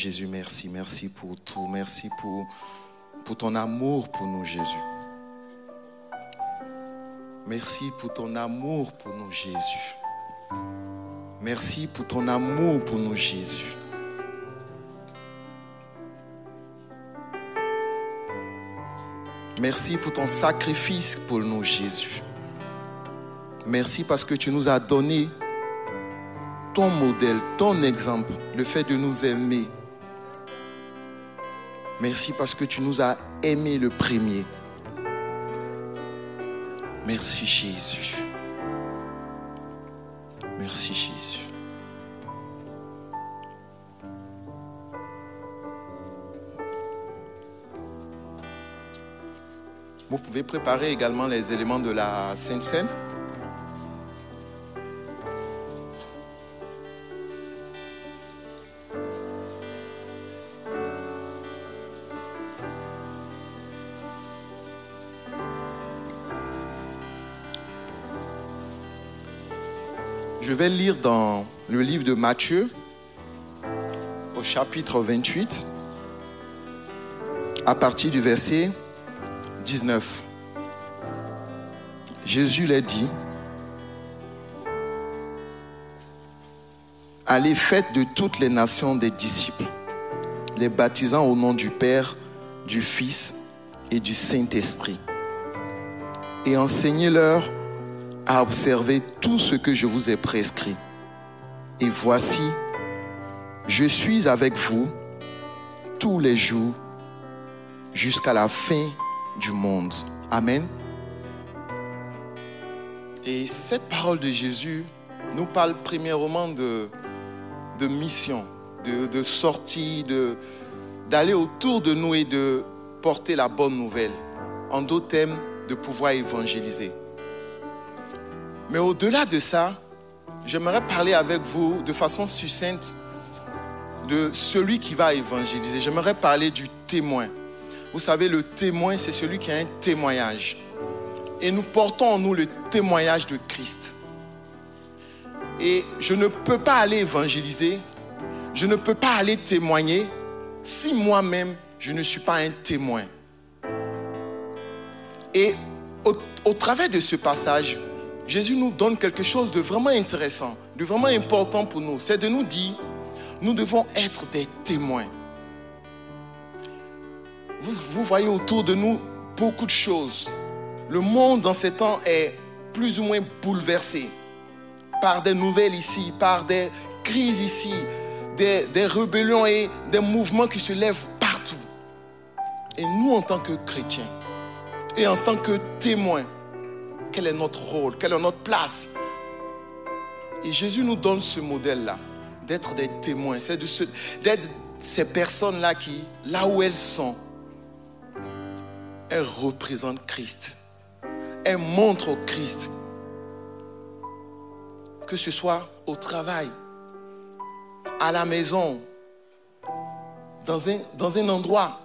Jésus, merci. Merci pour tout. Merci pour, pour ton amour pour nous, Jésus. Merci pour ton amour pour nous, Jésus. Merci pour ton amour pour nous, Jésus. Merci pour ton sacrifice pour nous, Jésus. Merci parce que tu nous as donné ton modèle, ton exemple, le fait de nous aimer. Merci parce que tu nous as aimés le premier. Merci Jésus. Merci Jésus. Vous pouvez préparer également les éléments de la Sainte Seine. Vais lire dans le livre de Matthieu, au chapitre 28, à partir du verset 19. Jésus l'a dit, Allez, faites de toutes les nations des disciples, les baptisant au nom du Père, du Fils et du Saint-Esprit, et enseignez-leur à observer tout ce que je vous ai prescrit. Et voici, je suis avec vous tous les jours jusqu'à la fin du monde. Amen. Et cette parole de Jésus nous parle premièrement de, mission, de, sortie, d'aller autour de nous et de porter la bonne nouvelle. En d'autres termes, de pouvoir évangéliser. Mais au-delà de ça, j'aimerais parler avec vous de façon succincte de celui qui va évangéliser. J'aimerais parler du témoin. Vous savez, le témoin, c'est celui qui a un témoignage. Et nous portons en nous le témoignage de Christ. Et je ne peux pas aller évangéliser, je ne peux pas aller témoigner si moi-même je ne suis pas un témoin. Et au, au travers de ce passage, Jésus nous donne quelque chose de vraiment intéressant, de vraiment important pour nous. C'est de nous dire, nous devons être des témoins. Vous, voyez autour de nous beaucoup de choses. Le monde dans ces temps est plus ou moins bouleversé par des nouvelles ici, par des crises ici, des, des rébellions et des mouvements qui se lèvent partout. Et nous, en tant que chrétiens et en tant que témoins, quel est notre rôle, quelle est notre place. Et Jésus nous donne ce modèle-là, d'être des témoins, c'est d'être ces personnes-là qui, là où elles sont, elles représentent Christ. Elles montrent Christ. Que ce soit au travail, à la maison, dans un, dans un endroit,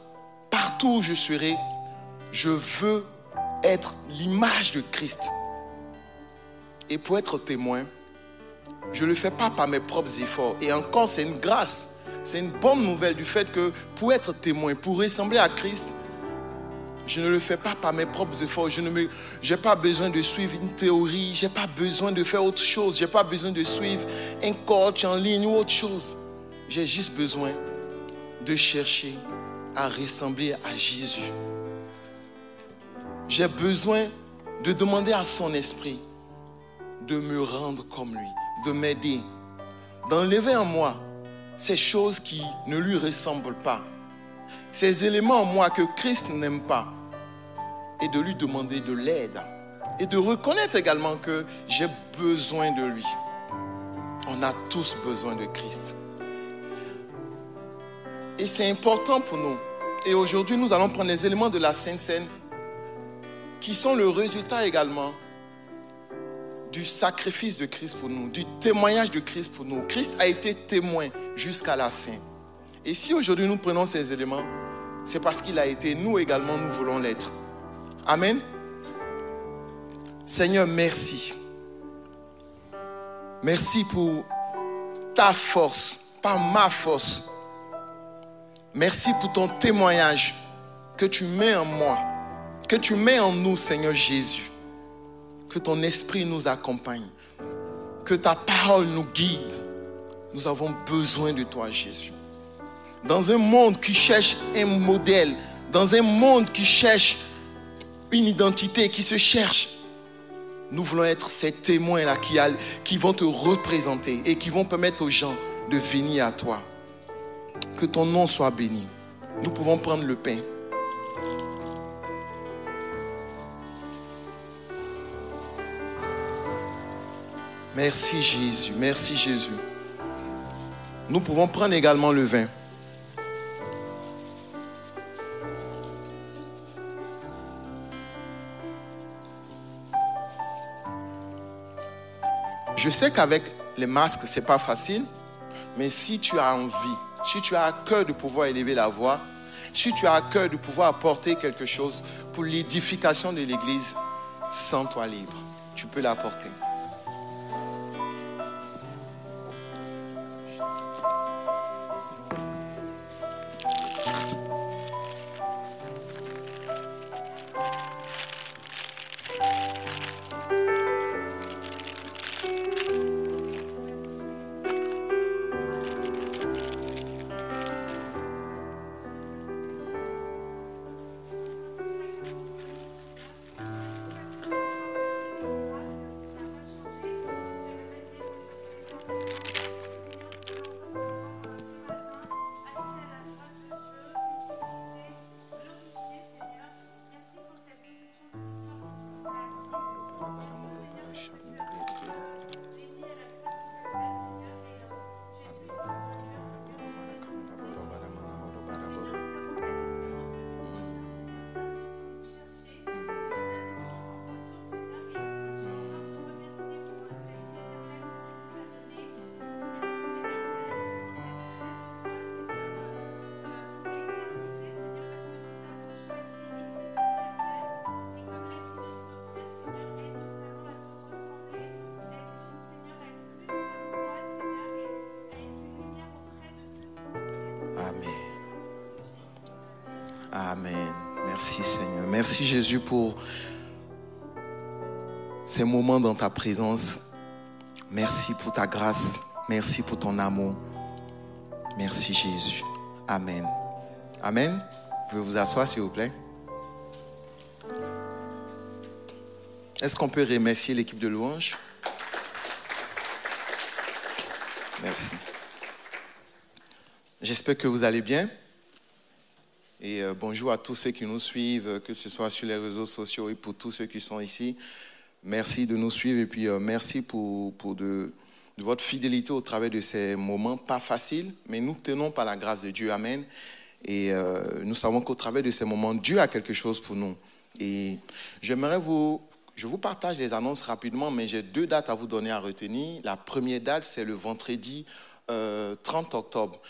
partout où je serai, je veux être l'image de Christ. Et pour être témoin, je ne le fais pas par mes propres efforts. Et encore, c'est une grâce. C'est une bonne nouvelle du fait que pour être témoin, pour ressembler à Christ, je ne le fais pas par mes propres efforts. Je n'ai pas besoin de suivre une théorie. Je n'ai pas besoin de faire autre chose. Je n'ai pas besoin de suivre un coach en ligne ou autre chose. J'ai juste besoin de chercher à ressembler à Jésus. J'ai besoin de demander à son esprit de me rendre comme lui, de m'aider, d'enlever en moi ces choses qui ne lui ressemblent pas, ces éléments en moi que Christ n'aime pas, et de lui demander de l'aide, et de reconnaître également que j'ai besoin de lui. On a tous besoin de Christ. Et c'est important pour nous. Et aujourd'hui, nous allons prendre les éléments de la Sainte Seine qui sont le résultat également du sacrifice de Christ pour nous, du témoignage de Christ pour nous. Christ a été témoin jusqu'à la fin. Et si aujourd'hui nous prenons ces éléments, c'est parce qu'il a été, nous également, nous voulons l'être. Amen. Seigneur, merci. Merci pour ta force, pas ma force. Merci pour ton témoignage que tu mets en moi, que tu mets en nous, Seigneur Jésus. Que ton esprit nous accompagne, que ta parole nous guide. Nous avons besoin de toi, Jésus. Dans un monde qui cherche un modèle, dans un monde qui cherche une identité, qui se cherche, nous voulons être ces témoins-là qui, vont te représenter et qui vont permettre aux gens de venir à toi. Que ton nom soit béni. Nous pouvons prendre le pain. Merci Jésus, merci Jésus. Nous pouvons prendre également le vin. Je sais qu'avec les masques, ce n'est pas facile, mais si tu as envie, si tu as à cœur de pouvoir élever la voix, si tu as à cœur de pouvoir apporter quelque chose pour l'édification de l'Église, sens-toi libre. Tu peux l'apporter. Jésus pour ces moments dans ta présence. Merci pour ta grâce. Merci pour ton amour. Merci Jésus. Amen. Amen. Vous pouvez vous asseoir s'il vous plaît. Est-ce qu'on peut remercier l'équipe de louange Merci. J'espère que vous allez bien. Et euh, bonjour à tous ceux qui nous suivent, que ce soit sur les réseaux sociaux et pour tous ceux qui sont ici. Merci de nous suivre et puis euh, merci pour, pour de, votre fidélité au travers de ces moments pas faciles, mais nous tenons par la grâce de Dieu. Amen. Et euh, nous savons qu'au travers de ces moments, Dieu a quelque chose pour nous. Et j'aimerais vous, je vous partage les annonces rapidement, mais j'ai deux dates à vous donner à retenir. La première date, c'est le vendredi 30 octobre.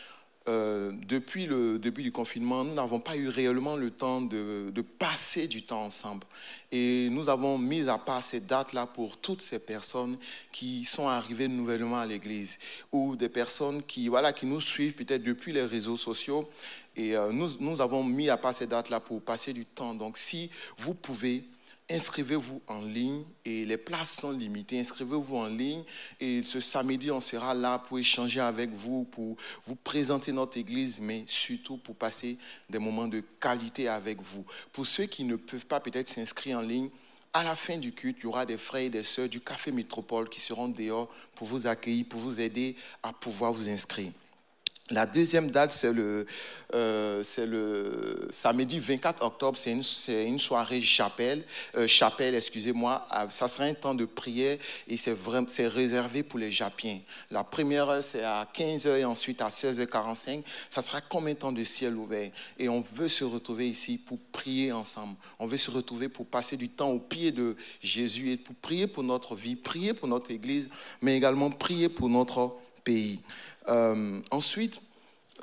Euh, depuis le début du confinement, nous n'avons pas eu réellement le temps de, passer du temps ensemble. Et nous avons mis à part ces dates-là pour toutes ces personnes qui sont arrivées nouvellement à l'Église ou des personnes qui, voilà, qui nous suivent peut-être depuis les réseaux sociaux. Et euh, nous, nous avons mis à part ces dates-là pour passer du temps. Donc si vous pouvez inscrivez-vous en ligne et les places sont limitées. Inscrivez-vous en ligne et ce samedi, on sera là pour échanger avec vous, pour vous présenter notre église, mais surtout pour passer des moments de qualité avec vous. Pour ceux qui ne peuvent pas peut-être s'inscrire en ligne, à la fin du culte, il y aura des frères et des sœurs du Café Métropole qui seront dehors pour vous accueillir, pour vous aider à pouvoir vous inscrire. La deuxième date, c'est le, euh, le, samedi 24 octobre, c'est une, soirée chapelle, euh, chapelle, excusez-moi. Ah, ça sera un temps de prière et c'est réservé pour les Japiens. La première heure, c'est à 15h et ensuite à 16h45. Ça sera comme un temps de ciel ouvert. Et on veut se retrouver ici pour prier ensemble. On veut se retrouver pour passer du temps au pied de Jésus et pour prier pour notre vie, prier pour notre Église, mais également prier pour notre pays. Euh, ensuite,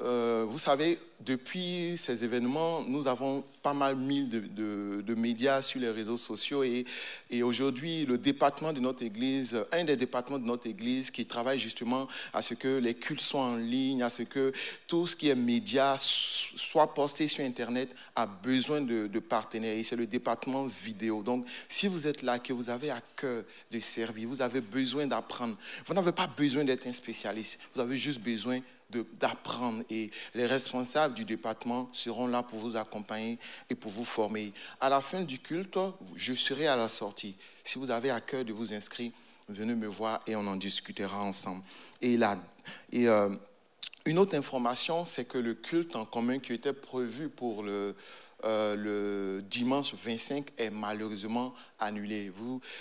euh, vous savez, depuis ces événements, nous avons pas mal mis de, médias sur les réseaux sociaux et, aujourd'hui, le département de notre Église, un des départements de notre Église qui travaille justement à ce que les cultes soient en ligne, à ce que tout ce qui est médias soit posté sur Internet, a besoin de, de partenaires et c'est le département vidéo. Donc, si vous êtes là, que vous avez à cœur de servir, vous avez besoin d'apprendre, vous n'avez pas besoin d'être un spécialiste, vous avez juste besoin d'apprendre et les responsables du département seront là pour vous accompagner et pour vous former. À la fin du culte, je serai à la sortie. Si vous avez à cœur de vous inscrire, venez me voir et on en discutera ensemble. Et là, et euh, une autre information, c'est que le culte en commun qui était prévu pour le, euh, le dimanche 25 est malheureusement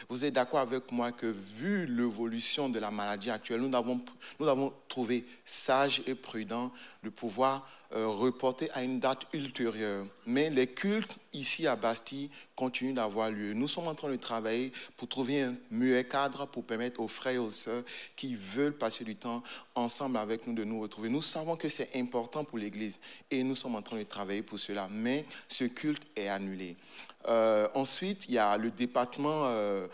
Vous, êtes d'accord avec moi que vu l'évolution de la maladie actuelle, nous avons, trouvé sage et prudent de pouvoir euh, reporter à une date ultérieure. Mais les cultes ici à Bastille continuent d'avoir lieu. Nous sommes en train de travailler pour trouver un meilleur cadre pour permettre aux frères et aux sœurs qui veulent passer du temps ensemble avec nous de nous retrouver. Nous savons que c'est important pour l'Église et nous sommes en train de travailler pour cela. Mais ce culte est annulé. Euh, ensuite, il y a le département euh,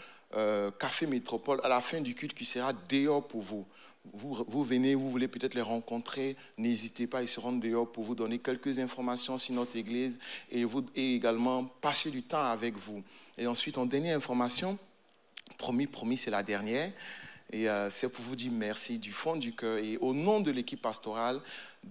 Café Métropole à la fin du culte qui sera dehors pour vous vous, venez, vous voulez peut-être les rencontrer, n'hésitez pas, ils seront dehors pour vous donner quelques informations sur notre Église et, vous, et également passer du temps avec vous. Et ensuite, en dernière information, promis, promis, c'est la dernière. Et euh, c'est pour vous dire merci du fond du cœur. Et au nom de l'équipe pastorale,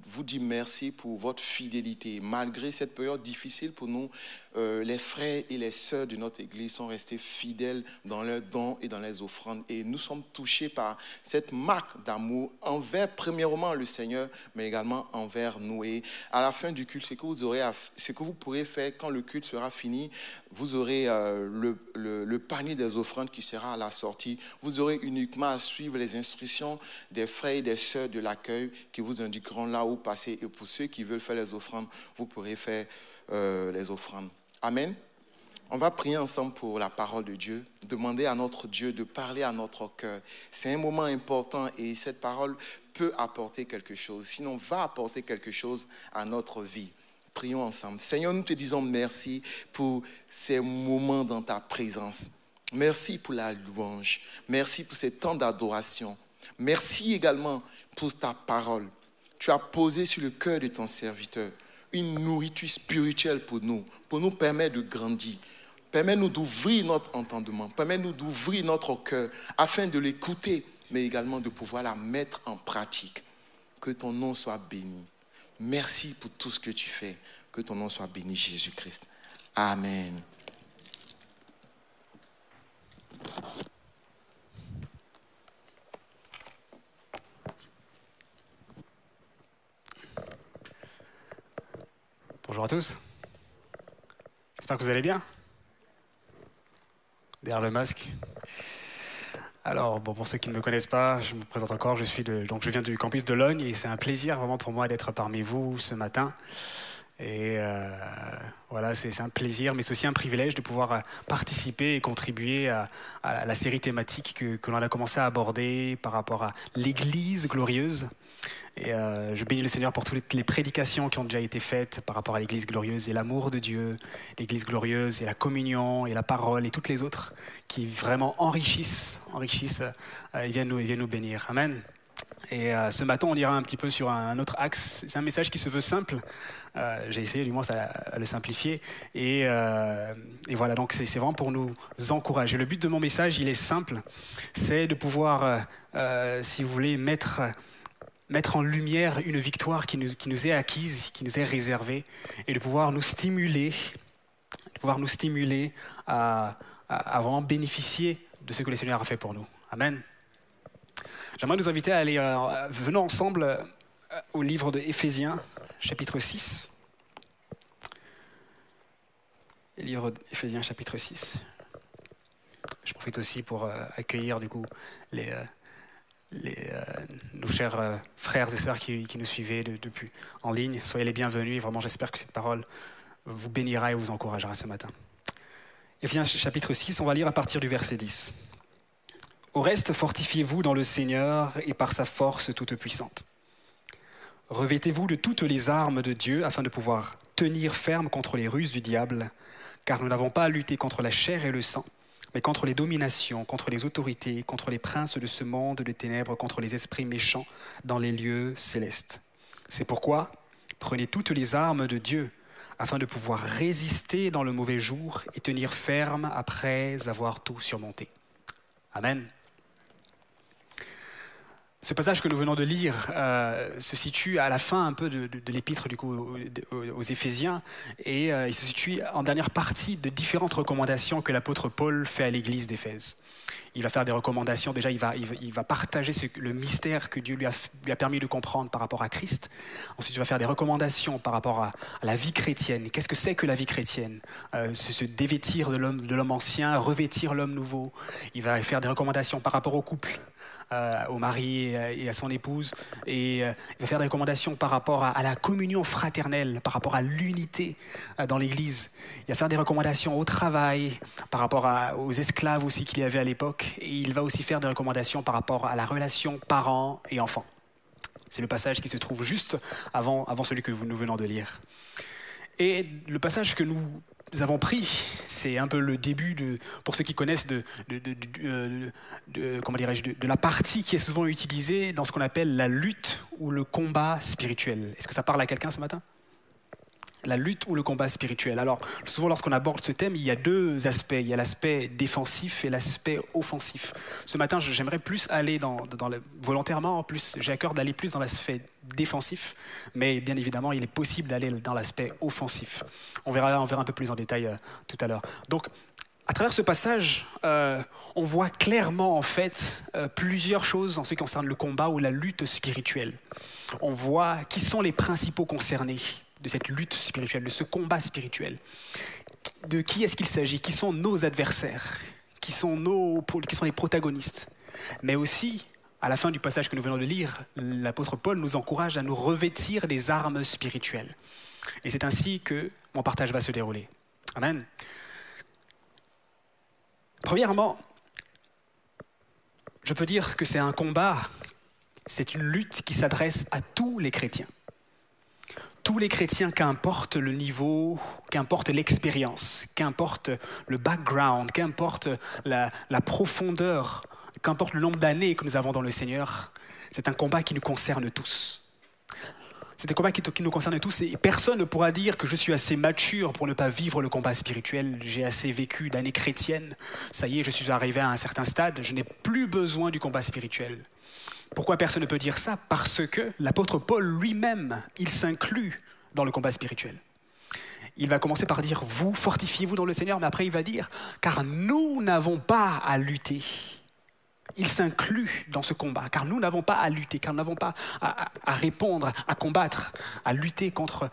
vous dire merci pour votre fidélité. Malgré cette période difficile pour nous, euh, les frères et les sœurs de notre Église sont restés fidèles dans leurs dons et dans les offrandes. Et nous sommes touchés par cette marque d'amour envers, premièrement, le Seigneur, mais également envers nous. Et à la fin du culte, ce que vous, aurez ce que vous pourrez faire quand le culte sera fini, vous aurez euh, le, le panier des offrandes qui sera à la sortie. Vous aurez uniquement à suivre les instructions des frères et des sœurs de l'accueil qui vous indiqueront là où passer. Et pour ceux qui veulent faire les offrandes, vous pourrez faire euh, les offrandes. Amen. On va prier ensemble pour la parole de Dieu, demander à notre Dieu de parler à notre cœur. C'est un moment important et cette parole peut apporter quelque chose, sinon va apporter quelque chose à notre vie. Prions ensemble. Seigneur, nous te disons merci pour ces moments dans ta présence. Merci pour la louange. Merci pour ces temps d'adoration. Merci également pour ta parole. Tu as posé sur le cœur de ton serviteur une nourriture spirituelle pour nous, pour nous permettre de grandir. Permets-nous d'ouvrir notre entendement, permets-nous d'ouvrir notre cœur afin de l'écouter, mais également de pouvoir la mettre en pratique. Que ton nom soit béni. Merci pour tout ce que tu fais. Que ton nom soit béni, Jésus-Christ. Amen. Bonjour à tous. J'espère que vous allez bien. Derrière le masque. Alors, bon, pour ceux qui ne me connaissent pas, je me présente encore. Je, suis donc, je viens du campus de Logne et c'est un plaisir vraiment pour moi d'être parmi vous ce matin. Et euh, voilà, c'est un plaisir, mais c'est aussi un privilège de pouvoir euh, participer et contribuer à, la série thématique que, l'on a commencé à aborder par rapport à l'Église glorieuse. Et euh, je bénis le Seigneur pour toutes les prédications qui ont déjà été faites par rapport à l'Église glorieuse et l'amour de Dieu, l'Église glorieuse et la communion et la parole et toutes les autres qui vraiment enrichissent, enrichissent et, et viennent nous bénir. Amen. Et euh, ce matin, on ira un petit peu sur un autre axe. C'est un message qui se veut simple. Euh, j'ai essayé du moins à, le simplifier. Et, euh, voilà, donc c'est vraiment pour nous encourager. Le but de mon message, il est simple. C'est de pouvoir, si vous voulez, mettre, mettre en lumière une victoire qui nous, qui nous est acquise, qui nous est réservée, et de pouvoir nous stimuler, de pouvoir nous stimuler à vraiment bénéficier de ce que le Seigneur a fait pour nous. Amen. J'aimerais nous inviter à aller, euh, venons ensemble euh, au livre de Éphésiens, chapitre 6. livre d'Éphésiens, chapitre 6. Je profite aussi pour euh, accueillir du coup les, nos chers frères et sœurs qui, qui nous suivaient depuis en ligne. Soyez les bienvenus. Vraiment, j'espère que cette parole vous bénira et vous encouragera ce matin. Éphésiens chapitre 6, on va lire à partir du verset 10. Au reste, fortifiez-vous dans le Seigneur et par sa force toute puissante. Revêtez-vous de toutes les armes de Dieu afin de pouvoir tenir ferme contre les ruses du diable, car nous n'avons pas à lutter contre la chair et le sang, mais contre les dominations, contre les autorités, contre les princes de ce monde de ténèbres, contre les esprits méchants dans les lieux célestes. C'est pourquoi prenez toutes les armes de Dieu afin de pouvoir résister dans le mauvais jour et tenir ferme après avoir tout surmonté. Amen. Ce passage que nous venons de lire euh, se situe à la fin un peu de, l'épître du coup aux, Éphésiens et euh, il se situe en dernière partie de différentes recommandations que l'apôtre Paul fait à l'église d'Éphèse. Il va faire des recommandations, déjà il va, il va, partager le mystère que Dieu lui a, lui a, permis de comprendre par rapport à Christ. Ensuite il va faire des recommandations par rapport à, la vie chrétienne. Qu'est-ce que c'est que la vie chrétienne? Euh, se, dévêtir de l'homme ancien, revêtir l'homme nouveau. Il va faire des recommandations par rapport au couple. Euh, au mari et à son épouse. Et euh, il va faire des recommandations par rapport à, la communion fraternelle, par rapport à l'unité euh, dans l'Église. Il va faire des recommandations au travail, par rapport aux esclaves aussi qu'il y avait à l'époque. Et il va aussi faire des recommandations par rapport à la relation parents et enfants. C'est le passage qui se trouve juste avant, avant celui que nous venons de lire. Et le passage que nous nous avons pris, c'est un peu le début, de, pour ceux qui connaissent, de, de, de comment dirais-je, de, la partie qui est souvent utilisée dans ce qu'on appelle la lutte ou le combat spirituel. Est-ce que ça parle à quelqu'un ce matin? La lutte ou le combat spirituel. Alors, souvent, lorsqu'on aborde ce thème, il y a deux aspects. Il y a l'aspect défensif et l'aspect offensif. Ce matin, j'aimerais plus aller dans, le, volontairement, en plus, j'ai à cœur d'aller plus dans l'aspect défensif, mais bien évidemment, il est possible d'aller dans l'aspect offensif. On verra, on verra un peu plus en détail euh, tout à l'heure. Donc, à travers ce passage, euh, on voit clairement en fait euh, plusieurs choses en ce qui concerne le combat ou la lutte spirituelle. On voit qui sont les principaux concernés de cette lutte spirituelle, de ce combat spirituel. De qui est-ce qu'il s'agit? Qui sont nos adversaires? Qui sont, nos, les protagonistes? Mais aussi, à la fin du passage que nous venons de lire, l'apôtre Paul nous encourage à nous revêtir des armes spirituelles. Et c'est ainsi que mon partage va se dérouler. Amen. Premièrement, je peux dire que c'est un combat, c'est une lutte qui s'adresse à tous les chrétiens tous les chrétiens, qu'importe le niveau, qu'importe l'expérience, qu'importe le background, qu'importe la, profondeur, qu'importe le nombre d'années que nous avons dans le Seigneur, c'est un combat qui nous concerne tous. C'est un combat qui, qui, nous concerne tous et personne ne pourra dire que je suis assez mature pour ne pas vivre le combat spirituel. J'ai assez vécu d'années chrétiennes. Ça y est, je suis arrivé à un certain stade. Je n'ai plus besoin du combat spirituel. Pourquoi personne ne peut dire ça? Parce que l'apôtre Paul lui-même, il s'inclut dans le combat spirituel. Il va commencer par dire, vous fortifiez-vous dans le Seigneur, mais après il va dire, car nous n'avons pas à lutter. Il s'inclut dans ce combat, car nous n'avons pas à lutter, car nous n'avons pas à, répondre, à combattre, à lutter contre,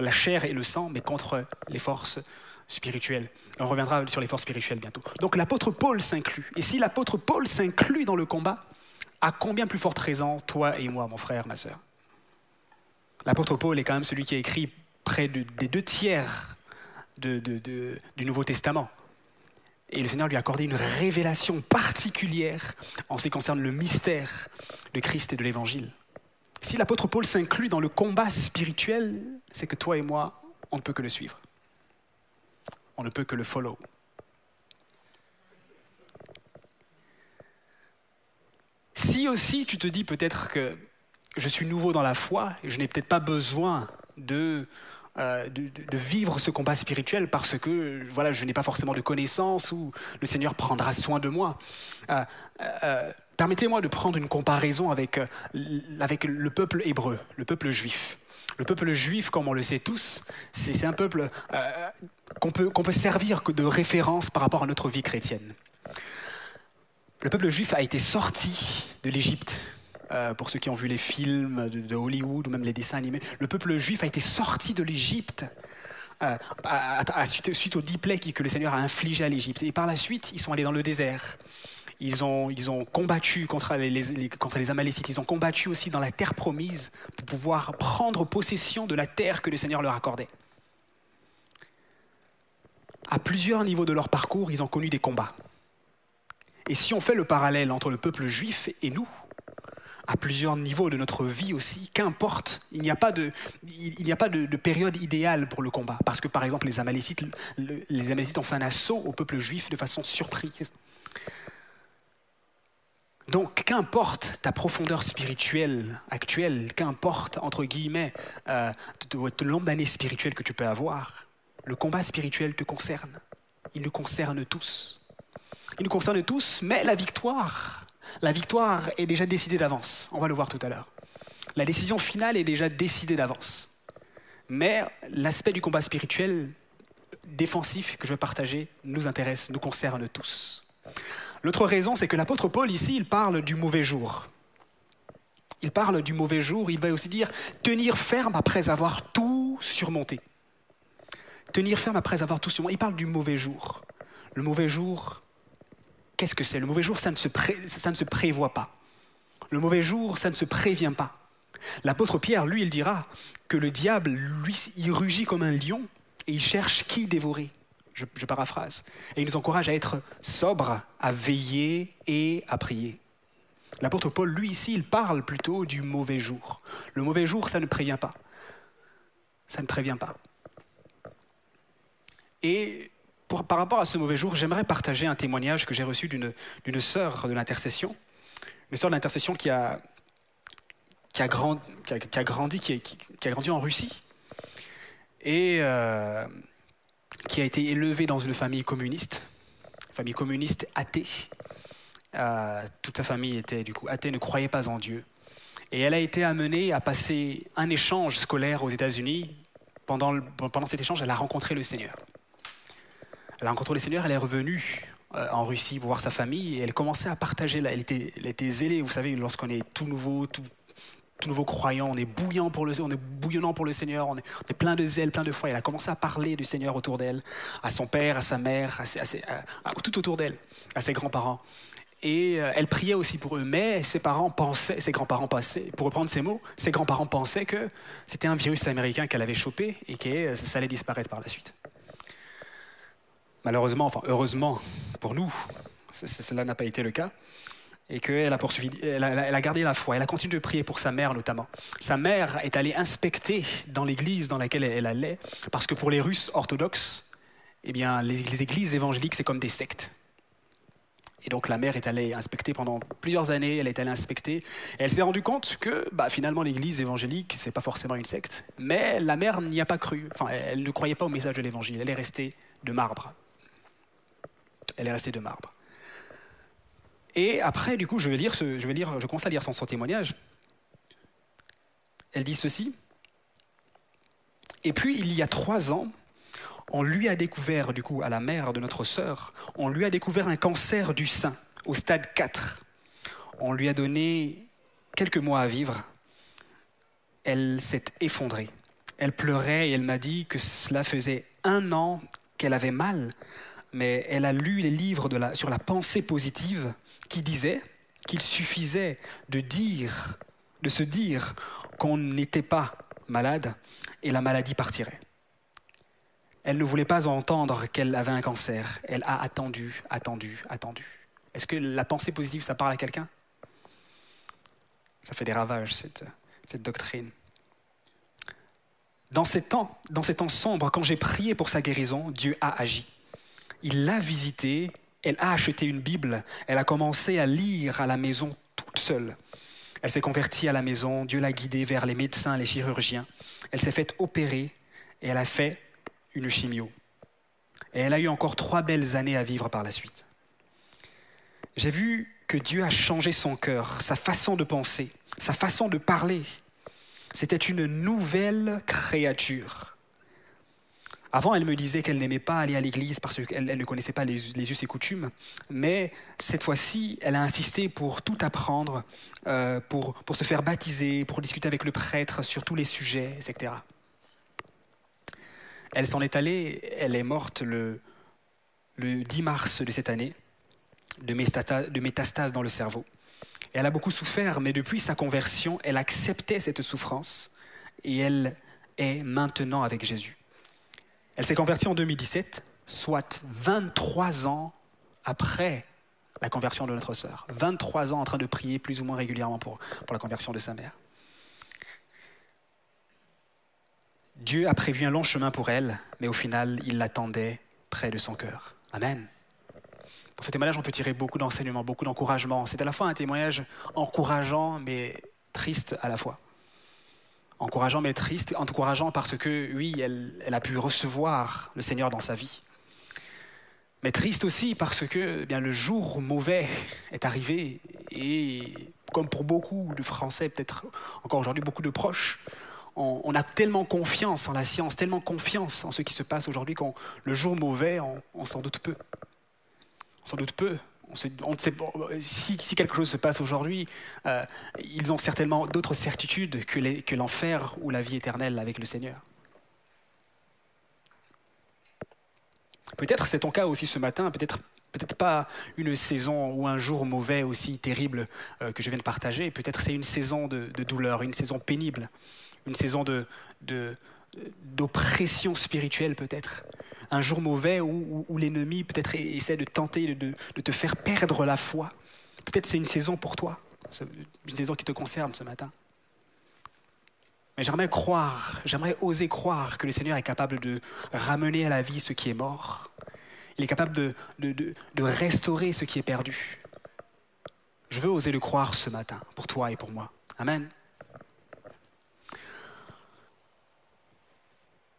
la chair et le sang, mais contre les forces spirituelles. On reviendra sur les forces spirituelles bientôt. Donc l'apôtre Paul s'inclut. Et si l'apôtre Paul s'inclut dans le combat, à combien plus forte raison, toi et moi, mon frère, ma sœur? L'apôtre Paul est quand même celui qui a écrit près des deux tiers du Nouveau Testament. Et le Seigneur lui a accordé une révélation particulière en ce qui concerne le mystère de Christ et de l'Évangile. Si l'apôtre Paul s'inclut dans le combat spirituel, c'est que toi et moi, on ne peut que le suivre. On ne peut que le follow. Si aussi tu te dis peut-être que je suis nouveau dans la foi et je n'ai peut-être pas besoin de, euh, de, vivre ce combat spirituel parce que voilà, je n'ai pas forcément de connaissances ou le Seigneur prendra soin de moi. Euh, euh, permettez-moi de prendre une comparaison avec, avec le peuple hébreu, le peuple juif. Le peuple juif, comme on le sait tous, c'est un peuple qu'on peut, qu'on peut servir de référence par rapport à notre vie chrétienne le peuple juif a été sorti de l'Égypte. Euh, pour ceux qui ont vu les films de, Hollywood ou même les dessins animés, le peuple juif a été sorti de l'Égypte euh, suite, aux dix plaies que le Seigneur a infligées à l'Égypte. Et par la suite, ils sont allés dans le désert. Ils ont, combattu contre les, contre les Amalécites. Ils ont combattu aussi dans la terre promise pour pouvoir prendre possession de la terre que le Seigneur leur accordait. À plusieurs niveaux de leur parcours, ils ont connu des combats. Et si on fait le parallèle entre le peuple juif et nous, à plusieurs niveaux de notre vie aussi. Qu'importe, il n'y a pas, de, période idéale pour le combat. Parce que par exemple, les Amalécites, les Amalécites ont fait un assaut au peuple juif de façon surprise. Donc, qu'importe ta profondeur spirituelle actuelle, qu'importe, entre guillemets, euh, le nombre d'années spirituelles que tu peux avoir, le combat spirituel te concerne. Il nous concerne tous. Il nous concerne tous, mais la victoire, la victoire est déjà décidée d'avance. On va le voir tout à l'heure. La décision finale est déjà décidée d'avance. Mais l'aspect du combat spirituel défensif que je vais partager nous intéresse, nous concerne tous. L'autre raison, c'est que l'apôtre Paul, ici, il parle du mauvais jour. Il parle du mauvais jour, il va aussi dire tenir ferme après avoir tout surmonté. Tenir ferme après avoir tout surmonté. Il parle du mauvais jour. Le mauvais jour, qu'est-ce que c'est? Le mauvais jour, ça ne, se prévoit pas. Le mauvais jour, ça ne se prévient pas. L'apôtre Pierre, lui, il dira que le diable, lui, il rugit comme un lion et il cherche qui dévorer. Je, paraphrase. Et il nous encourage à être sobres, à veiller et à prier. L'apôtre Paul, lui, ici, il parle plutôt du mauvais jour. Le mauvais jour, ça ne prévient pas. Ça ne prévient pas. Et par rapport à ce mauvais jour, j'aimerais partager un témoignage que j'ai reçu d'une sœur de l'intercession, une sœur de l'intercession qui a, grandi, en Russie et euh, qui a été élevée dans une famille communiste, famille communiste athée. Euh, toute sa famille était du coup athée, ne croyait pas en Dieu. Et elle a été amenée à passer un échange scolaire aux États-Unis. Pendant cet échange, elle a rencontré le Seigneur. Elle a rencontré le Seigneur, elle est revenue euh, en Russie pour voir sa famille et elle commençait à partager. Elle était, zélée, vous savez, lorsqu'on est tout nouveau, tout, nouveau croyant, on est bouillant pour le, bouillonnant pour le Seigneur, on est, plein de zèle, plein de foi. Elle a commencé à parler du Seigneur autour d'elle, à son père, à sa mère, tout autour d'elle, à ses grands-parents. Et euh, elle priait aussi pour eux, mais ses parents pensaient, ses grands-parents pensaient, pour reprendre ces mots, ses grands-parents pensaient que c'était un virus américain qu'elle avait chopé et que ça allait disparaître par la suite. Malheureusement, enfin heureusement pour nous, cela n'a pas été le cas. Et qu'elle a poursuivi, elle a, gardé la foi, elle a continué de prier pour sa mère notamment. Sa mère est allée inspecter dans l'église dans laquelle elle allait, parce que pour les Russes orthodoxes, eh bien, les, églises évangéliques, c'est comme des sectes. Et donc la mère est allée inspecter pendant plusieurs années, elle est allée inspecter, et elle s'est rendue compte que bah, finalement l'église évangélique, c'est pas forcément une secte. Mais la mère n'y a pas cru, enfin elle ne croyait pas au message de l'évangile, elle est restée de marbre elle est restée de marbre. Et après, du coup, je vais lire, je vais lire, je commence à lire son, son témoignage. Elle dit ceci. Et puis, il y a trois ans, on lui a découvert, du coup, à la mère de notre sœur, on lui a découvert un cancer du sein au stade 4. On lui a donné quelques mois à vivre. Elle s'est effondrée. Elle pleurait et elle m'a dit que cela faisait un an qu'elle avait mal, mais elle a lu les livres sur la pensée positive qui disaient qu'il suffisait de dire, de se dire qu'on n'était pas malade et la maladie partirait. Elle ne voulait pas entendre qu'elle avait un cancer. Elle a attendu, attendu, attendu. Est-ce que la pensée positive, ça parle à quelqu'un? Ça fait des ravages, cette, doctrine. Dans ces temps sombres, quand j'ai prié pour sa guérison, Dieu a agi il l'a visitée, elle a acheté une Bible, elle a commencé à lire à la maison toute seule. Elle s'est convertie à la maison, Dieu l'a guidée vers les médecins, les chirurgiens. Elle s'est faite opérer et elle a fait une chimio. Et elle a eu encore trois belles années à vivre par la suite. J'ai vu que Dieu a changé son cœur, sa façon de penser, sa façon de parler. C'était une nouvelle créature. Avant, elle me disait qu'elle n'aimait pas aller à l'église parce qu'elle ne connaissait pas les, us et coutumes, mais cette fois-ci, elle a insisté pour tout apprendre, euh, pour, se faire baptiser, pour discuter avec le prêtre sur tous les sujets, etc. Elle s'en est allée, elle est morte le, le 10 mars de cette année, de, de métastases dans le cerveau. elle a beaucoup souffert, mais depuis sa conversion, elle acceptait cette souffrance et elle est maintenant avec Jésus. Elle s'est convertie en 2017, soit 23 ans après la conversion de notre sœur. 23 ans en train de prier plus ou moins régulièrement pour, pour la conversion de sa mère. Dieu a prévu un long chemin pour elle, mais au final, il l'attendait près de son cœur. Amen. Dans ce témoignage, on peut tirer beaucoup d'enseignements, beaucoup d'encouragement. C'est à la fois un témoignage encourageant, mais triste à la fois. Encourageant, mais triste. Encourageant parce que, oui, elle, a pu recevoir le Seigneur dans sa vie. Mais triste aussi parce que eh bien, le jour mauvais est arrivé et comme pour beaucoup de Français, peut-être encore aujourd'hui beaucoup de proches, on, a tellement confiance en la science, tellement confiance en ce qui se passe aujourd'hui qu'on le jour mauvais, on s'en doute peu. On s'en doute peu. On sait, si, quelque chose se passe aujourd'hui, euh, ils ont certainement d'autres certitudes que l'enfer ou la vie éternelle avec le Seigneur. Peut-être c'est ton cas aussi ce matin, peut-être peut-être pas une saison ou un jour mauvais aussi terrible euh, que je viens de partager, peut-être c'est une saison de, de, douleur, une saison pénible, une saison de d'oppression spirituelle peut-être. Un jour mauvais où, l'ennemi peut-être essaie de tenter de, te faire perdre la foi. Peut-être c'est une saison pour toi, une saison qui te concerne ce matin. Mais j'aimerais croire, j'aimerais oser croire que le Seigneur est capable de ramener à la vie ce qui est mort. Il est capable de, de, de restaurer ce qui est perdu. Je veux oser le croire ce matin, pour toi et pour moi. Amen.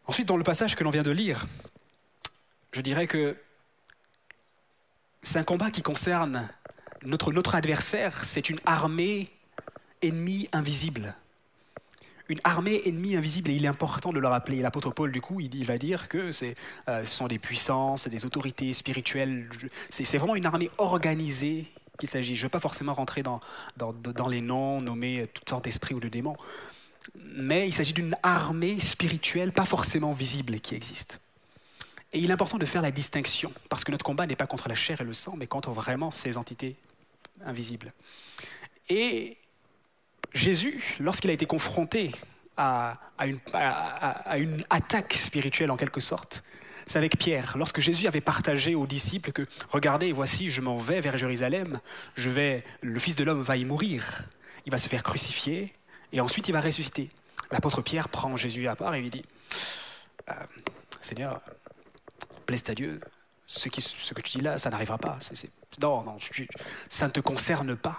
Ensuite, dans le passage que l'on vient de lire, je dirais que c'est un combat qui concerne notre, adversaire, c'est une armée ennemie invisible une armée ennemie invisible. Et il est important de le rappeler. L'apôtre Paul, du coup, il, va dire que euh, ce sont des puissances, des autorités spirituelles. C'est, vraiment une armée organisée qu'il s'agit. Je ne veux pas forcément rentrer dans, dans, dans les noms, nommer toutes sortes d'esprits ou de démons. Mais il s'agit d'une armée spirituelle, pas forcément visible, qui existe. Et il est important de faire la distinction, parce que notre combat n'est pas contre la chair et le sang, mais contre vraiment ces entités invisibles. Et Jésus, lorsqu'il a été confronté à, une, attaque spirituelle en quelque sorte, c'est avec Pierre. Lorsque Jésus avait partagé aux disciples que, regardez, voici, je m'en vais vers Jérusalem, je vais, le Fils de l'homme va y mourir, il va se faire crucifier, et ensuite il va ressusciter. L'apôtre Pierre prend Jésus à part et lui dit, euh, Seigneur, plaise à Dieu, ce, que tu dis là, ça n'arrivera pas. Non, non, ça ne te concerne pas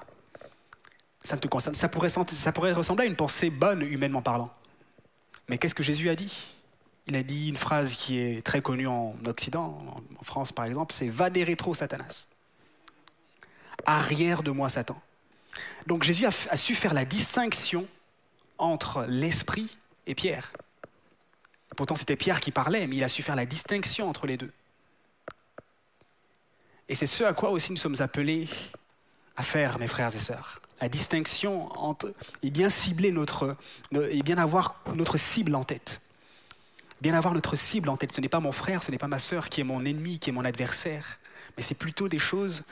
ça ne te concerne. Ça pourrait, ça ressembler à une pensée bonne, humainement parlant. Mais qu'est-ce que Jésus a dit? Il a dit une phrase qui est très connue en Occident, en France par exemple, c'est Va des Satanas. Arrière de moi, Satan. Donc Jésus a su faire la distinction entre l'esprit et Pierre. Pourtant, c'était Pierre qui parlait, mais il a su faire la distinction entre les deux. Et c'est ce à quoi aussi nous sommes appelés à faire, mes frères et sœurs la distinction entre, et bien cibler notre, et bien avoir notre cible en tête. Bien avoir notre cible en tête. Ce n'est pas mon frère, ce n'est pas ma sœur qui est mon ennemi, qui est mon adversaire, mais c'est plutôt des choses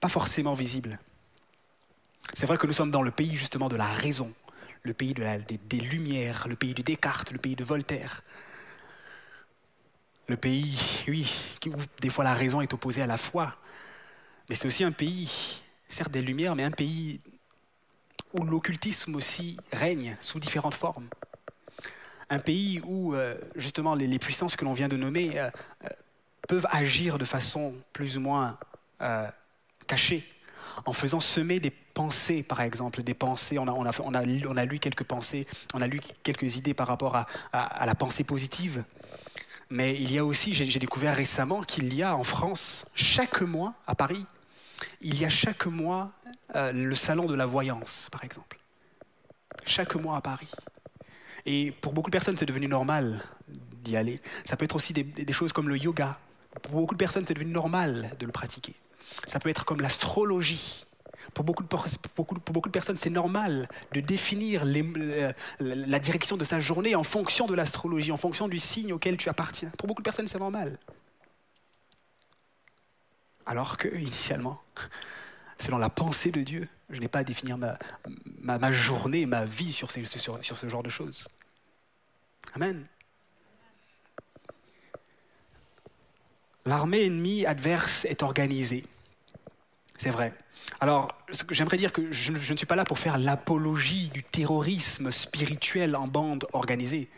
pas forcément visibles. C'est vrai que nous sommes dans le pays justement de la raison, le pays des, Lumières, le pays de Descartes, le pays de Voltaire. Le pays, oui, où des fois la raison est opposée à la foi, mais c'est aussi un pays certes des Lumières, mais un pays où l'occultisme aussi règne sous différentes formes. Un pays où, euh, justement, les, puissances que l'on vient de nommer euh, euh, peuvent agir de façon plus ou moins cachée, en faisant semer des pensées, par exemple, des pensées. On a, on, a, on, a, lu quelques pensées, on a lu quelques idées par rapport à, à, à la pensée positive. Mais il y a aussi, j'ai découvert récemment qu'il y a en France, chaque mois, à Paris, il y a chaque mois euh, le salon de la voyance, par exemple. Chaque mois à Paris. Et pour beaucoup de personnes, c'est devenu normal d'y aller. Ça peut être aussi des, des, choses comme le yoga. Pour beaucoup de personnes, c'est devenu normal de le pratiquer. Ça peut être comme l'astrologie. Pour beaucoup, de, beaucoup, pour beaucoup de personnes, c'est normal de définir les, la direction de sa journée en fonction de l'astrologie, en fonction du signe auquel tu appartiens. Pour beaucoup de personnes, c'est normal. Alors que, initialement, selon la pensée de Dieu, je n'ai pas à définir ma, ma, ma, journée, ma vie sur, ces, sur, sur ce genre de choses. Amen. L'armée ennemie adverse est organisée. C'est vrai. Alors, j'aimerais dire que je, ne suis pas là pour faire l'apologie du terrorisme spirituel en bande organisée.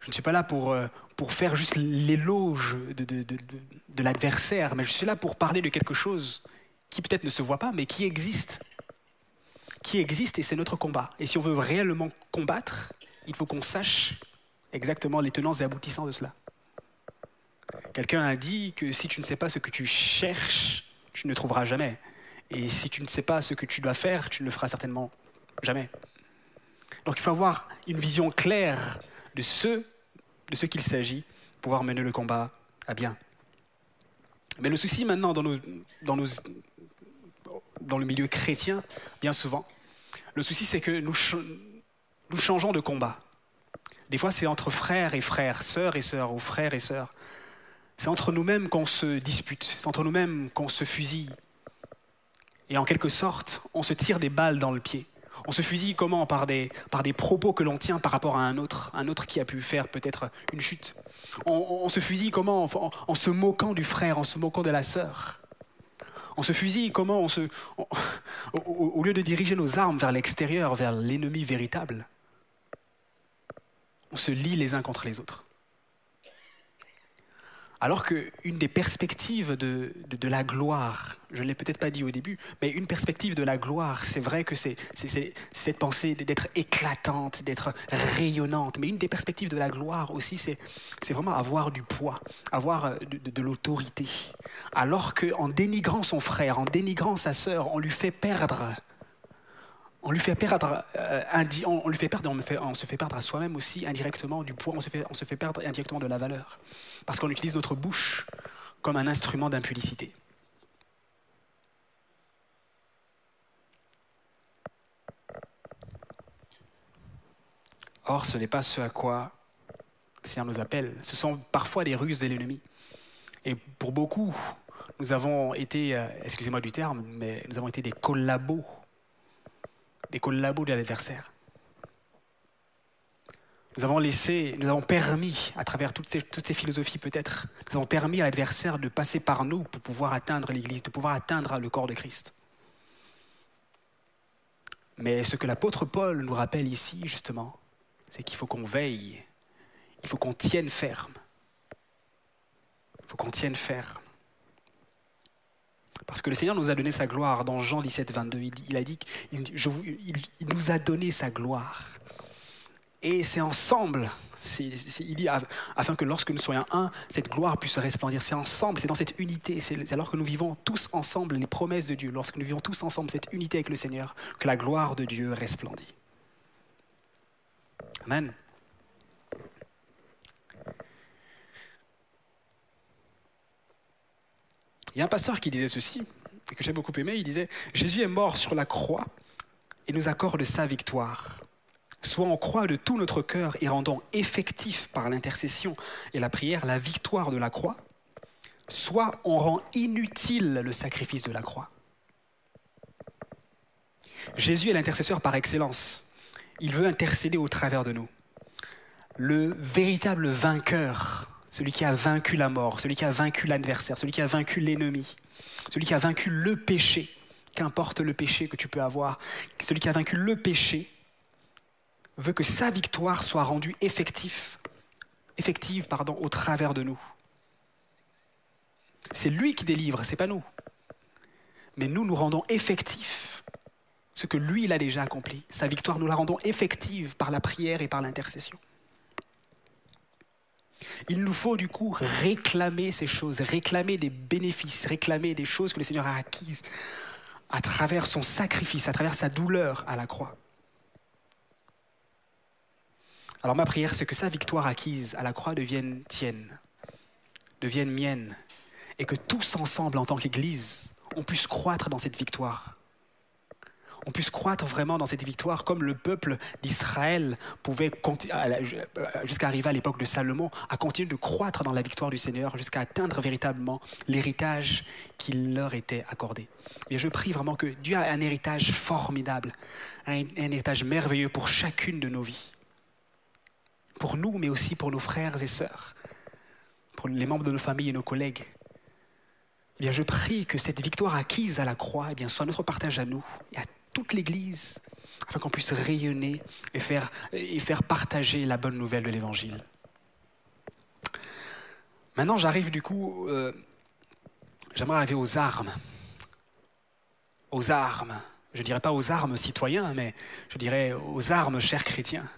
Je ne suis pas là pour, euh, pour faire juste l'éloge de, de, de l'adversaire, mais je suis là pour parler de quelque chose qui peut-être ne se voit pas, mais qui existe. Qui existe et c'est notre combat. Et si on veut réellement combattre, il faut qu'on sache exactement les tenants et aboutissants de cela. Quelqu'un a dit que si tu ne sais pas ce que tu cherches, tu ne trouveras jamais. Et si tu ne sais pas ce que tu dois faire, tu ne le feras certainement jamais. Donc il faut avoir une vision claire de ce, de ce qu'il s'agit, pouvoir mener le combat à bien. Mais le souci maintenant dans, nos, le milieu chrétien, bien souvent, le souci c'est que nous, nous changeons de combat. Des fois c'est entre frères et frères, sœurs et sœurs, ou frères et sœurs. C'est entre nous-mêmes qu'on se dispute, c'est entre nous-mêmes qu'on se fusille. Et en quelque sorte, on se tire des balles dans le pied. On se fusille comment par des, par des propos que l'on tient par rapport à un autre, un autre qui a pu faire peut-être une chute. On, se fusille comment en, se moquant du frère, en se moquant de la sœur. On se fusille comment on se, au lieu de diriger nos armes vers l'extérieur, vers l'ennemi véritable, on se lie les uns contre les autres. Alors qu'une des perspectives de, la gloire, je ne l'ai peut-être pas dit au début, mais une perspective de la gloire, c'est vrai que c'est cette pensée d'être éclatante, d'être rayonnante, mais une des perspectives de la gloire aussi, c'est vraiment avoir du poids, avoir euh, de, de l'autorité. Alors qu'en dénigrant son frère, en dénigrant sa sœur, on lui fait perdre on lui fait perdre, se fait perdre à soi-même aussi indirectement du poids, on se, fait, on se fait perdre indirectement de la valeur. Parce qu'on utilise notre bouche comme un instrument d'impudicité. Or, ce n'est pas ce à quoi le Seigneur nous appelle. Ce sont parfois des ruses de l'ennemi. Et pour beaucoup, nous avons été, euh, excusez-moi du terme, mais nous avons été des collabos des collabos de l'adversaire. Nous avons laissé, nous avons permis, à travers toutes ces, toutes ces philosophies peut-être, nous avons permis à l'adversaire de passer par nous pour pouvoir atteindre l'Église, de pouvoir atteindre le corps de Christ. Mais ce que l'apôtre Paul nous rappelle ici, justement, c'est qu'il faut qu'on veille, il faut qu'on tienne ferme. Il faut qu'on tienne ferme. Parce que le Seigneur nous a donné sa gloire. Dans Jean 17, 22, il, a dit qu'il nous a donné sa gloire. Et c'est ensemble, il dit, afin que lorsque nous soyons un, cette gloire puisse se resplendir. C'est ensemble, c'est dans cette unité, c'est alors que nous vivons tous ensemble les promesses de Dieu, lorsque nous vivons tous ensemble cette unité avec le Seigneur, que la gloire de Dieu resplendit. Amen. Il y a un pasteur qui disait ceci, et que j'ai beaucoup aimé, il disait, Jésus est mort sur la croix et nous accorde sa victoire. Soit on croit de tout notre cœur et rendons effectif par l'intercession et la prière la victoire de la croix, soit on rend inutile le sacrifice de la croix. Jésus est l'intercesseur par excellence. Il veut intercéder au travers de nous. Le véritable vainqueur celui qui a vaincu la mort, celui qui a vaincu l'adversaire, celui qui a vaincu l'ennemi, celui qui a vaincu le péché, qu'importe le péché que tu peux avoir, celui qui a vaincu le péché, veut que sa victoire soit rendue effective, effective au travers de nous. C'est lui qui délivre, c'est pas nous. Mais nous, nous rendons effectif ce que lui, il a déjà accompli. Sa victoire, nous la rendons effective par la prière et par l'intercession. Il nous faut du coup réclamer ces choses, réclamer des bénéfices, réclamer des choses que le Seigneur a acquises à travers son sacrifice, à travers sa douleur à la croix. Alors ma prière, c'est que sa victoire acquise à la croix devienne tienne, devienne mienne, et que tous ensemble, en tant qu'Église, on puisse croître dans cette victoire on puisse croître vraiment dans cette victoire comme le peuple d'Israël pouvait, jusqu'à arriver à l'époque de Salomon, à continuer de croître dans la victoire du Seigneur jusqu'à atteindre véritablement l'héritage qui leur était accordé. Et je prie vraiment que Dieu a un héritage formidable, un, un héritage merveilleux pour chacune de nos vies. Pour nous, mais aussi pour nos frères et sœurs, pour les membres de nos familles et nos collègues. eh bien, je prie que cette victoire acquise à la croix eh bien, soit notre partage à nous et à toute l'Église, afin qu'on puisse rayonner et faire, partager la bonne nouvelle de l'Évangile. Maintenant, j'arrive du coup, euh, j'aimerais arriver aux armes. Aux armes. Je ne dirais pas aux armes citoyens, mais je dirais aux armes, chers chrétiens.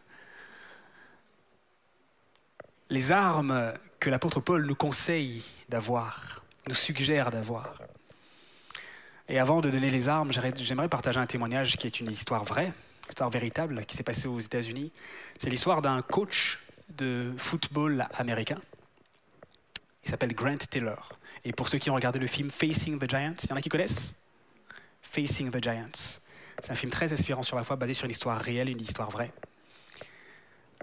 Les armes que l'apôtre Paul nous conseille d'avoir, nous suggère d'avoir. Et avant de donner les armes, j'aimerais partager un témoignage qui est une histoire vraie, une histoire véritable, qui s'est passée aux États-Unis. C'est l'histoire d'un coach de football américain il s'appelle Grant Taylor. Et pour ceux qui ont regardé le film Facing the Giants, il y en a qui connaissent? Facing the Giants. C'est un film très inspirant sur la foi, basé sur une histoire réelle, une histoire vraie.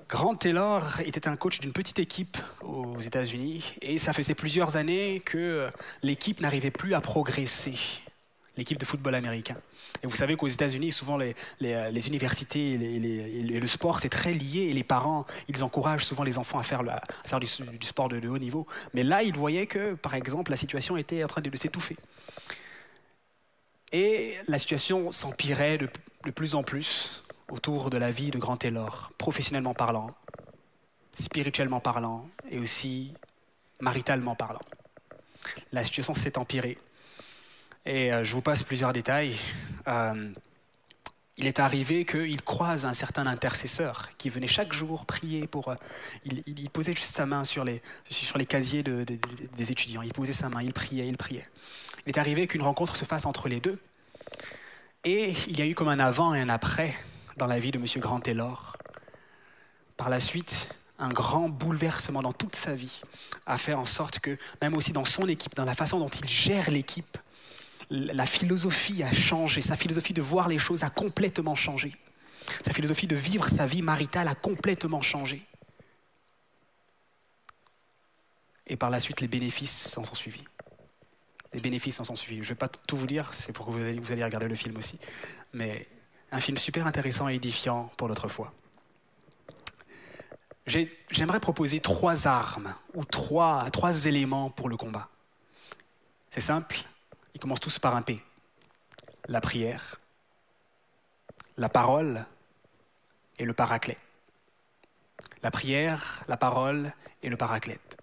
Grant Taylor était un coach d'une petite équipe aux États-Unis et ça faisait plusieurs années que l'équipe n'arrivait plus à progresser l'équipe de football américain. Et vous savez qu'aux États-Unis, souvent les, les, universités et, le sport, c'est très lié. Et les parents, ils encouragent souvent les enfants à faire, faire du, sport de, haut niveau. Mais là, ils voyaient que, par exemple, la situation était en train de, s'étouffer. Et la situation s'empirait de, de plus en plus autour de la vie de Grand Taylor, professionnellement parlant, spirituellement parlant et aussi maritalement parlant. La situation s'est empirée. Et euh, je vous passe plusieurs détails. Euh, il est arrivé qu'il croise un certain intercesseur qui venait chaque jour prier pour. Euh, il, posait juste sa main sur les, sur les casiers des étudiants. Il posait sa main, il priait, il priait. Il est arrivé qu'une rencontre se fasse entre les deux. Et il y a eu comme un avant et un après dans la vie de M. Grand Taylor. Par la suite, un grand bouleversement dans toute sa vie a fait en sorte que, même aussi dans son équipe, dans la façon dont il gère l'équipe, la philosophie a changé, sa philosophie de voir les choses a complètement changé. Sa philosophie de vivre sa vie maritale a complètement changé. Et par la suite, les bénéfices s'en sont suivis. Les bénéfices s'en sont suivis. Je ne vais pas tout vous dire, c'est pour que vous allez, regarder le film aussi. Mais un film super intéressant et édifiant pour notre foi. J'aimerais proposer trois armes ou trois éléments pour le combat. C'est simple, ils commencent tous par un P. La prière, la parole et le paraclet. La prière, la parole et le paraclète.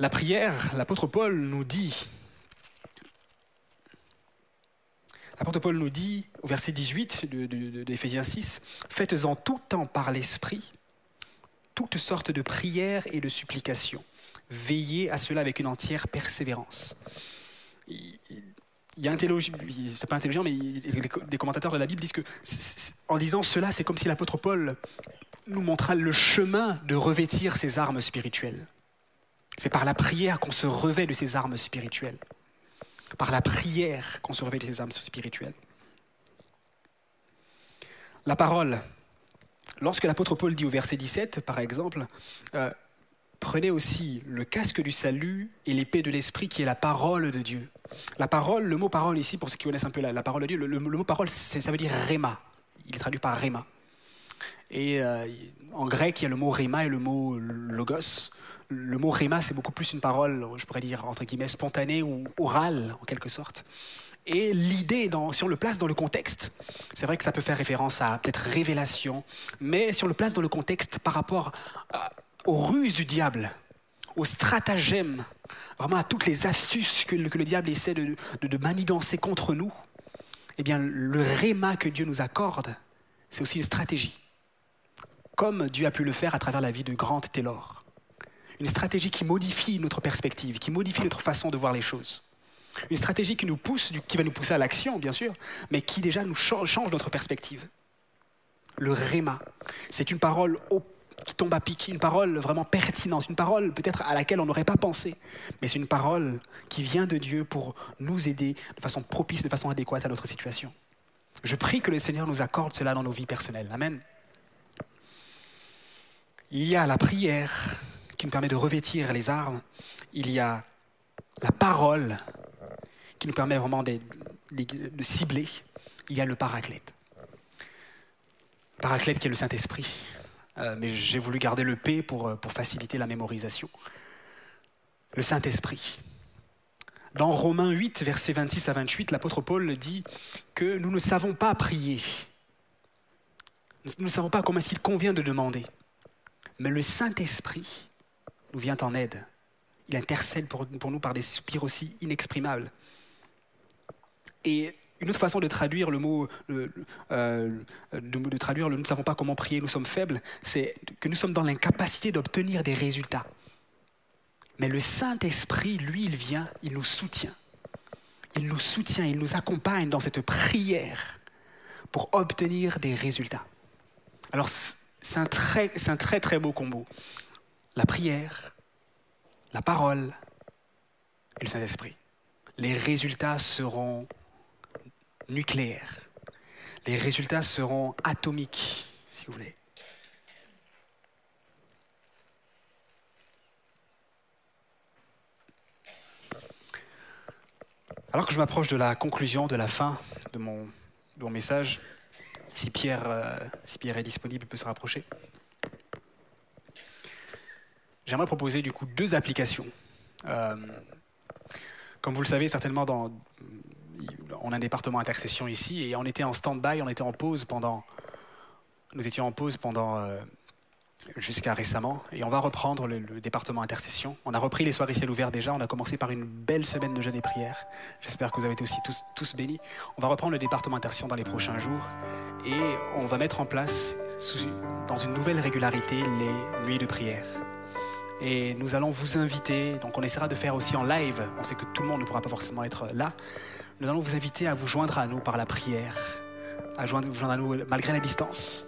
La prière, l'apôtre Paul nous dit, l'apôtre Paul nous dit au verset 18 d'Éphésiens de, 6, Faites-en tout temps par l'Esprit toutes sortes de prières et de supplications veillez à cela avec une entière persévérance. Il, y a un c'est pas un théologien, mais des commentateurs de la Bible disent que, en disant cela, c'est comme si l'apôtre Paul nous montra le chemin de revêtir ses armes spirituelles. C'est par la prière qu'on se revêt de ses armes spirituelles. Par la prière qu'on se revêt de ses armes spirituelles. La parole. Lorsque l'apôtre Paul dit au verset 17, par exemple, euh, prenez aussi le casque du salut et l'épée de l'esprit qui est la parole de Dieu. La parole, le mot parole ici, pour ceux qui connaissent un peu la, parole de Dieu, le, mot parole, ça veut dire rema. Il est traduit par rema. Et euh, en grec, il y a le mot rema et le mot logos. Le mot rema, c'est beaucoup plus une parole, je pourrais dire, entre guillemets, spontanée ou orale, en quelque sorte. Et l'idée, si on le place dans le contexte, c'est vrai que ça peut faire référence à peut-être révélation, mais si on le place dans le contexte par rapport à, aux ruses du diable, aux stratagèmes, vraiment à toutes les astuces que le, diable essaie de, manigancer contre nous, eh bien, le réma que Dieu nous accorde, c'est aussi une stratégie. Comme Dieu a pu le faire à travers la vie de Grant Taylor. Une stratégie qui modifie notre perspective, qui modifie notre façon de voir les choses. Une stratégie qui nous pousse, qui va nous pousser à l'action, bien sûr, mais qui déjà nous change notre perspective. Le réma, c'est une parole au qui tombe à pic, une parole vraiment pertinente, une parole peut-être à laquelle on n'aurait pas pensé, mais c'est une parole qui vient de Dieu pour nous aider de façon propice, de façon adéquate à notre situation. Je prie que le Seigneur nous accorde cela dans nos vies personnelles. Amen. Il y a la prière qui nous permet de revêtir les armes. Il y a la parole qui nous permet vraiment de, de cibler. Il y a le paraclète. Paraclète qui est le Saint-Esprit. Euh, mais j'ai voulu garder le P pour, euh, pour faciliter la mémorisation. le Saint-Esprit. Dans Romains 8, versets 26 à 28, l'apôtre Paul dit que nous ne savons pas prier. Nous ne savons pas comment est-ce qu'il convient de demander. Mais le Saint-Esprit nous vient en aide. Il intercède pour, nous par des soupirs aussi inexprimables. Et une autre façon de traduire le mot, euh, de, traduire le nous ne savons pas comment prier, nous sommes faibles, c'est que nous sommes dans l'incapacité d'obtenir des résultats. Mais le Saint-Esprit, lui, il vient, il nous soutient. Il nous soutient, il nous accompagne dans cette prière pour obtenir des résultats. Alors, c'est un très, un très, très beau combo. La prière, la parole et le Saint-Esprit. Les résultats seront nucléaires. Les résultats seront atomiques, si vous voulez. Alors que je m'approche de la conclusion, de la fin de mon, message, si Pierre, euh, si Pierre est disponible, il peut se rapprocher. J'aimerais proposer du coup deux applications. Euh, comme vous le savez certainement, dans, on a un département intercession ici et on était en stand-by, on était en pause pendant, nous étions en pause pendant euh, jusqu'à récemment. Et on va reprendre le, département intercession. On a repris les soirées ciel ouvert déjà. On a commencé par une belle semaine de jeûne et prière. J'espère que vous avez été aussi tous, tous bénis. On va reprendre le département intercession dans les prochains jours. Et on va mettre en place, dans une nouvelle régularité, les nuits de prière. Et nous allons vous inviter, donc on essaiera de faire aussi en live, on sait que tout le monde ne pourra pas forcément être là, nous allons vous inviter à vous joindre à nous par la prière, à vous joindre à nous malgré la distance,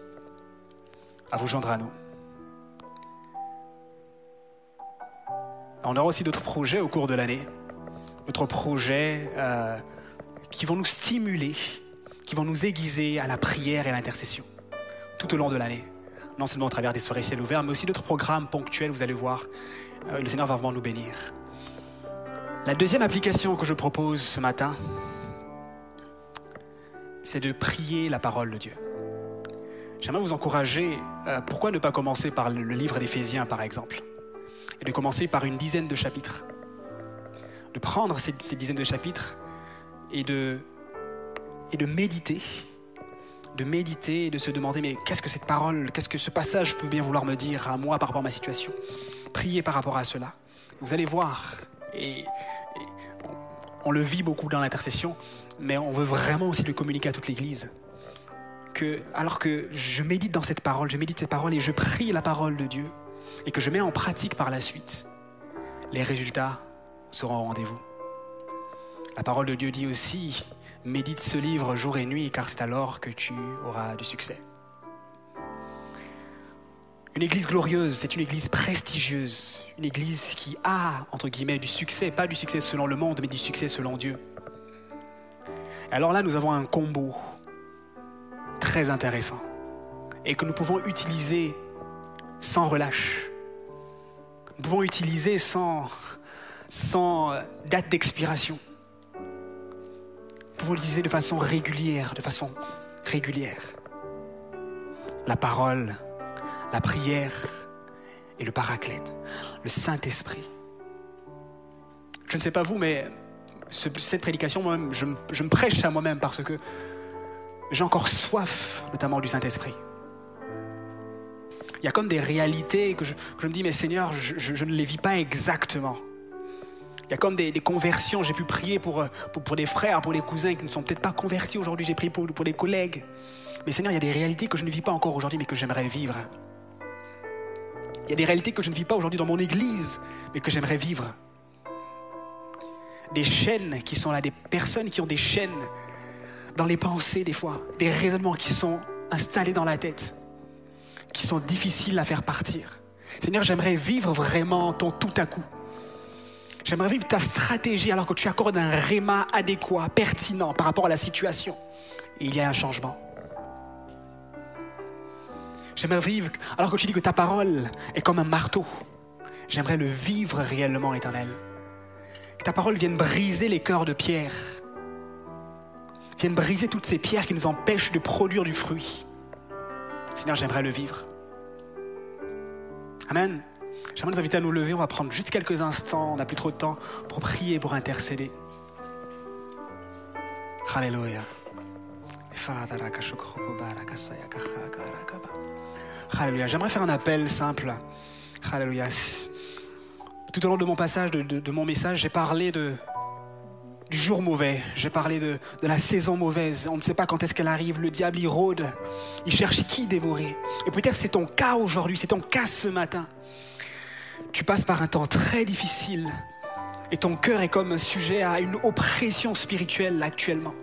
à vous joindre à nous. On aura aussi d'autres projets au cours de l'année, d'autres projets euh, qui vont nous stimuler, qui vont nous aiguiser à la prière et à l'intercession tout au long de l'année. Non seulement au travers des soirées ciel ouvert, mais aussi d'autres programmes ponctuels, vous allez voir. Euh, le Seigneur va vraiment nous bénir. La deuxième application que je propose ce matin, c'est de prier la parole de Dieu. J'aimerais vous encourager, euh, pourquoi ne pas commencer par le livre d'Éphésiens par exemple et de commencer par une dizaine de chapitres. De prendre ces, dizaines de chapitres et de, méditer, de méditer et de se demander mais qu'est-ce que cette parole, qu'est-ce que ce passage peut bien vouloir me dire à moi par rapport à ma situation? Priez par rapport à cela. Vous allez voir, et, on le vit beaucoup dans l'intercession, mais on veut vraiment aussi le communiquer à toute l'Église. Que, alors que je médite dans cette parole, je médite cette parole et je prie la parole de Dieu, et que je mets en pratique par la suite, les résultats seront au rendez-vous. La parole de Dieu dit aussi, médite ce livre jour et nuit, car c'est alors que tu auras du succès. Une église glorieuse, c'est une église prestigieuse, une église qui a, entre guillemets, du succès, pas du succès selon le monde, mais du succès selon Dieu. alors là, nous avons un combo très intéressant et que nous pouvons utiliser sans relâche. Nous pouvons utiliser sans, euh, date d'expiration. Nous pouvons l'utiliser de façon régulière, de façon régulière. La parole, la prière et le paraclète, le Saint-Esprit. Je ne sais pas vous, mais cette prédication, moi-même, je, me prêche à moi-même parce que j'ai encore soif, notamment du Saint-Esprit il y a comme des réalités que je, me dis, mais Seigneur, je, ne les vis pas exactement. Il y a comme des, conversions. J'ai pu prier pour, pour, des frères, pour les cousins qui ne sont peut-être pas convertis aujourd'hui. J'ai prié pour, pour des collègues. Mais Seigneur, il y a des réalités que je ne vis pas encore aujourd'hui, mais que j'aimerais vivre. Il y a des réalités que je ne vis pas aujourd'hui dans mon église, mais que j'aimerais vivre. Des chaînes qui sont là, des personnes qui ont des chaînes dans les pensées des fois, des raisonnements qui sont installés dans la tête qui sont difficiles à faire partir. Seigneur, j'aimerais vivre vraiment ton tout à coup. J'aimerais vivre ta stratégie alors que tu accordes un réma adéquat, pertinent par rapport à la situation. Il y a un changement. J'aimerais vivre alors que tu dis que ta parole est comme un marteau. J'aimerais le vivre réellement, éternel. Que ta parole vienne briser les cœurs de pierre. Vienne briser toutes ces pierres qui nous empêchent de produire du fruit. Seigneur, j'aimerais le vivre. Amen. J'aimerais nous inviter à nous lever. On va prendre juste quelques instants. On n'a plus trop de temps pour prier, pour intercéder. Alléluia. Alléluia. J'aimerais faire un appel simple. Alléluia. Tout au long de mon passage, de, mon message, j'ai parlé de, du jour mauvais. J'ai parlé de, de la saison mauvaise. On ne sait pas quand est-ce qu'elle arrive. Le diable, il rôde. Il cherche qui dévorer. Et peut-être c'est ton cas aujourd'hui, c'est ton cas ce matin. Tu passes par un temps très difficile. Et ton cœur est comme sujet à une oppression spirituelle actuellement.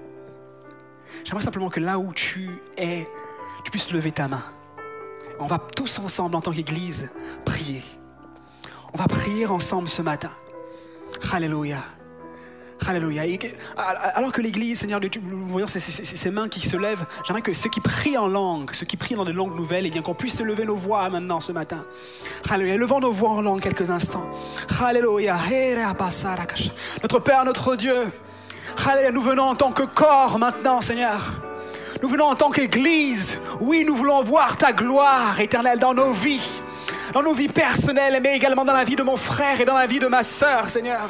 J'aimerais simplement que là où tu es, tu puisses lever ta main. On va tous ensemble, en tant qu'Église, prier. On va prier ensemble ce matin. Alléluia. Alléluia. Alors que l'Église, Seigneur, nous voyons ces mains qui se lèvent, j'aimerais que ceux qui prient en langue, ceux qui prient dans des langues nouvelles, eh bien qu'on puisse lever nos voix maintenant ce matin. Alléluia. Levons nos voix en langue quelques instants. Alléluia. Notre Père, notre Dieu. Alléluia. Nous venons en tant que corps maintenant, Seigneur. Nous venons en tant qu'Église. Oui, nous voulons voir ta gloire éternelle dans nos vies. Dans nos vies personnelles, mais également dans la vie de mon frère et dans la vie de ma sœur, Seigneur.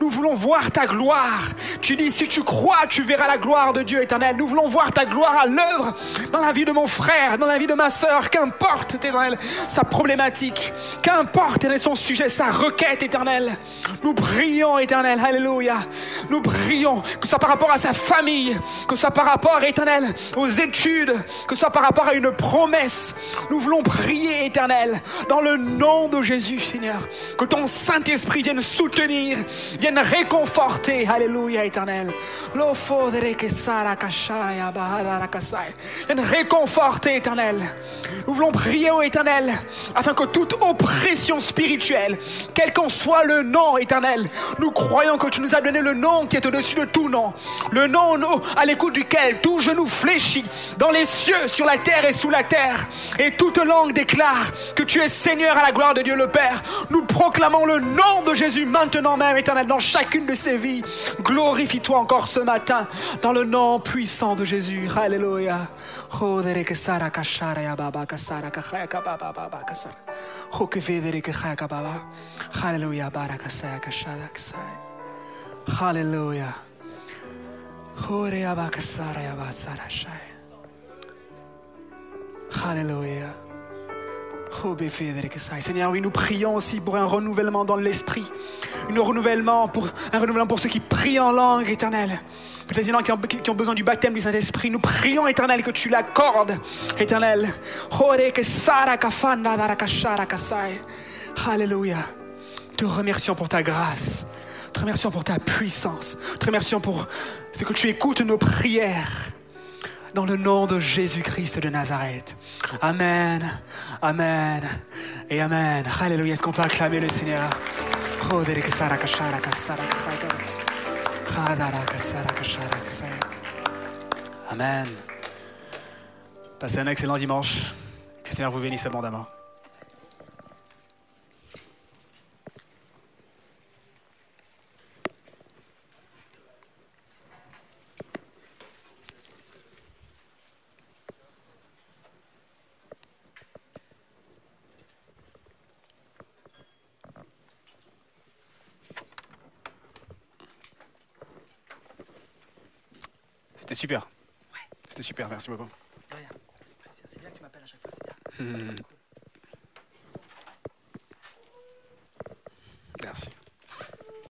Nous voulons voir ta gloire. Tu dis, si tu crois, tu verras la gloire de Dieu éternel. Nous voulons voir ta gloire à l'œuvre dans la vie de mon frère, dans la vie de ma sœur. Qu'importe, éternel, sa problématique. Qu'importe, éternel, son sujet, sa requête, éternelle. Nous prions, éternel. Alléluia. Nous prions, que ce soit par rapport à sa famille, que ce soit par rapport, éternel, aux études, que ce soit par rapport à une promesse. Nous voulons prier, éternel, dans le nom de Jésus, Seigneur. Que ton Saint-Esprit vienne soutenir, vienne réconforter. Alléluia, éternel. Vienne réconforter, éternel. Nous voulons prier, ô éternel, afin que toute oppression spirituelle, quel qu'en soit le nom, éternel, nous croyons que tu nous as donné le nom qui est au-dessus de tout nom. Le nom au- à l'écoute duquel tout genou fléchit dans les cieux, sur la terre et sous la terre. Et toute langue déclare que tu es Seigneur à la gloire de Dieu le Père. Nous proclamons le nom de Jésus maintenant même, éternel, dans chacune de ses vies. Glorifie-toi encore ce matin dans le nom puissant de Jésus. Alléluia. Rodere que Seigneur, oui, nous prions aussi pour un renouvellement dans l'esprit. Un renouvellement pour, un renouvellement pour ceux qui prient en langue, éternel. Peut-être a qui ont, besoin du baptême du Saint-Esprit. Nous prions, éternel, que tu l'accordes, éternel. Kasai. Alléluia. Te remercions pour ta grâce. Te remercions pour ta puissance. Te remercions pour ce que tu écoutes nos prières. Dans le nom de Jésus-Christ de Nazareth. Amen, Amen et Amen. Alléluia. Est-ce qu'on peut acclamer le Seigneur? Amen. Passez un excellent dimanche. Que le Seigneur vous bénisse abondamment. C'était super. C'était super, merci beaucoup. C'est bien que tu m'appelles à chaque fois, c'est bien. Merci.